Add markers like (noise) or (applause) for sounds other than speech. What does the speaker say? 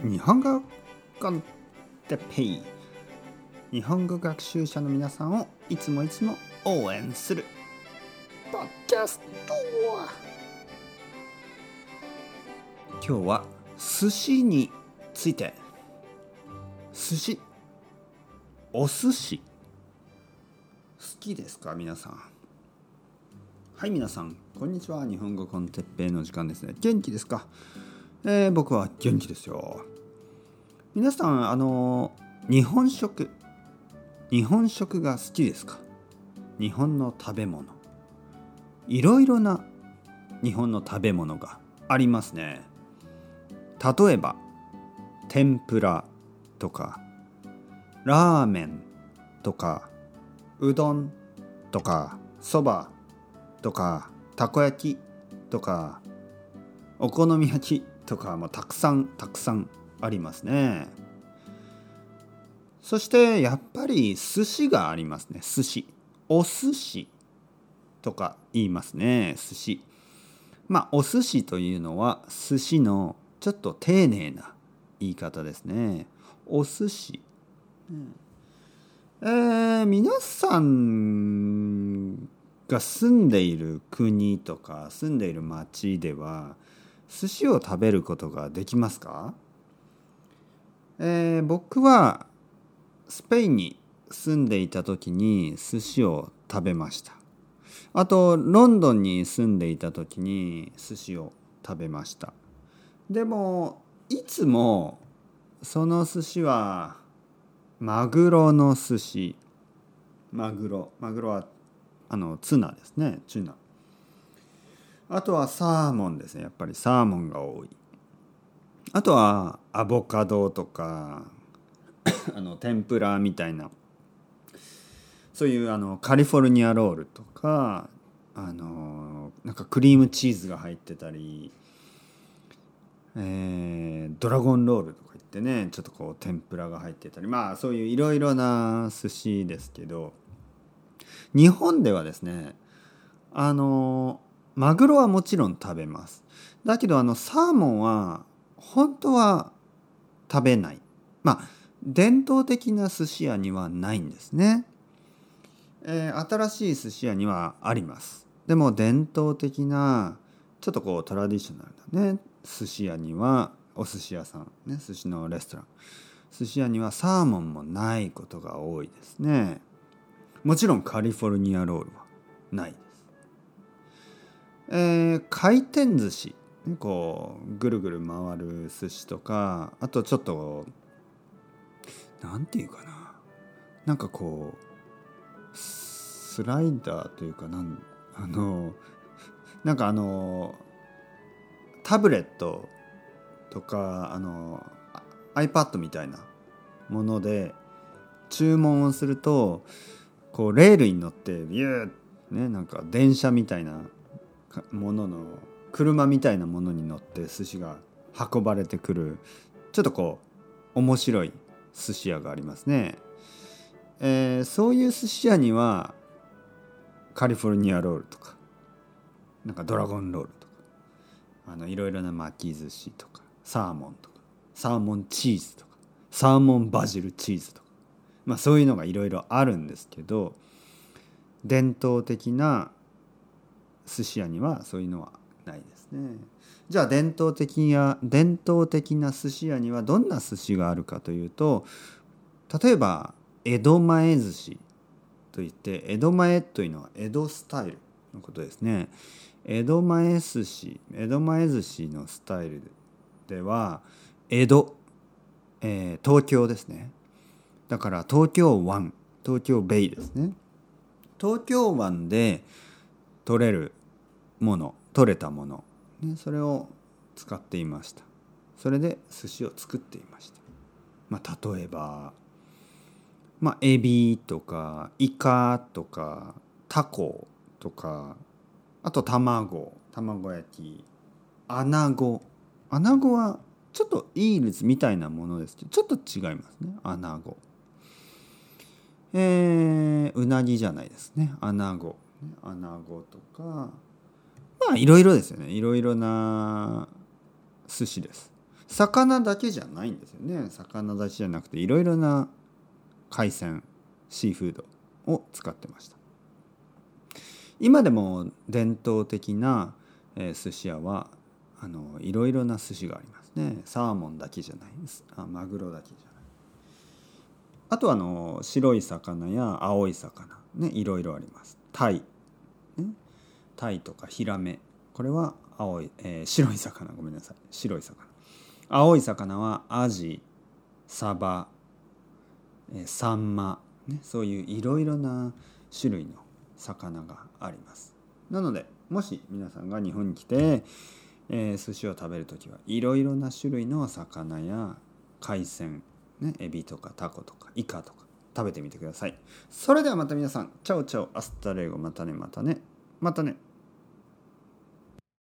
日本語コンテペイ。日本語学習者の皆さんをいつもいつも応援する。ポッドキャスト今日は寿司について。寿司？お寿司？好きですか？皆さん。はい皆さん。こんにちは。日本語コンテッペイの時間ですね。元気ですか？えー、僕は元気ですよ。皆さんあの日本食日本食が好きですか？日本の食べ物。いろいろな日本の食べ物がありますね。例えば天ぷらとかラーメンとかうどんとかそばとかたこ焼きとかお好み焼きとかもたくさんたくさんありますね。そしてやっぱり寿司がありますね。寿司。お寿司とか言いますね。寿司。まあお寿司というのは寿司のちょっと丁寧な言い方ですね。お寿司、うん、えー、皆さんが住んでいる国とか住んでいる町では寿司を食べることができますか、えー、僕はスペインに住んでいた時に寿司を食べました。あとロンドンに住んでいた時に寿司を食べました。でもいつもその寿司はマグロの寿司。マグロ。マグロはあのツナですね。ツナ。あとはサーモンですね。やっぱりサーモンが多い。あとはアボカドとか (coughs) あの天ぷらみたいな。そういうあのカリフォルニアロールとかあのなんかクリームチーズが入ってたり、えー、ドラゴンロールとか言ってねちょっとこう天ぷらが入ってたり。まあそういういろいろな寿司ですけど。日本ではですねあのマグロはもちろん食べます。だけどあのサーモンは本当は食べない。まあ伝統的な寿司屋にはないんですね、えー、新しい寿司屋にはあります。でも伝統的なちょっとこうトラディショナルなね寿司屋にはお寿司屋さんね寿司のレストラン。寿司屋にはサーモンもないことが多いですね。もちろんカリフォルニアロールはない。えー、回転寿司。こうぐるぐる回る寿司とかあとちょっと何て言うかな。なんかこうスライダーというかなんあのなんかあのタブレットとかあの iPad みたいなもので注文をするとこうレールに乗ってビューねなんか電車みたいなものの車みたいなものに乗って寿司が運ばれてくるちょっとこう面白い寿司屋がありますね、えー、そういう寿司屋にはカリフォルニアロールとかなんかドラゴンロールとかあのいろいろな巻き寿司とかサーモンとかサーモンチーズとかサーモンバジルチーズとかまあそういうのがいろいろあるんですけど伝統的な寿司屋にはそういうのはないですね。じゃあ伝統的や伝統的な寿司屋にはどんな寿司があるかというと例えば江戸前寿司といって江戸前というのは江戸スタイルのことですね。江戸前寿司江戸前寿司のスタイルでは江戸、えー、東京ですねだから東京湾東京ベイですね東京湾で取れるもの取れたもの、ね、それを使っていました。それで寿司を作っていました、まあ、例えば、まあ、エビとかイカとかタコとかあと卵卵焼きアナゴ。アナゴはちょっと eels みたいなものですけどちょっと違いますね。アナゴ。えー、うなぎじゃないですね。アナゴ。アナゴとかまあいろいろですよね。いろいろな寿司です。魚だけじゃないんですよね。魚だけじゃなくていろいろな海鮮シーフードを使ってました。今でも伝統的な、え、寿司屋はあのいろいろな寿司がありますね。サーモンだけじゃないです。あマグロだけじゃない。あとはあの白い魚や青い魚ねいろいろあります。タイ、ね、タイとかヒラメ。これは青い、えー、白い魚。ごめんなさい。白い魚。青い魚はアジサバ、えー、サンマ、ね、そういういろいろな種類の魚があります。なのでもし皆さんが日本に来て、えー、寿司を食べる時はいろいろな種類の魚や海鮮、ね、エビとかタコとかイカとか食べてみてください。それではまた皆さん。チャオチャオ。 Hasta luego。またねまたね。またね。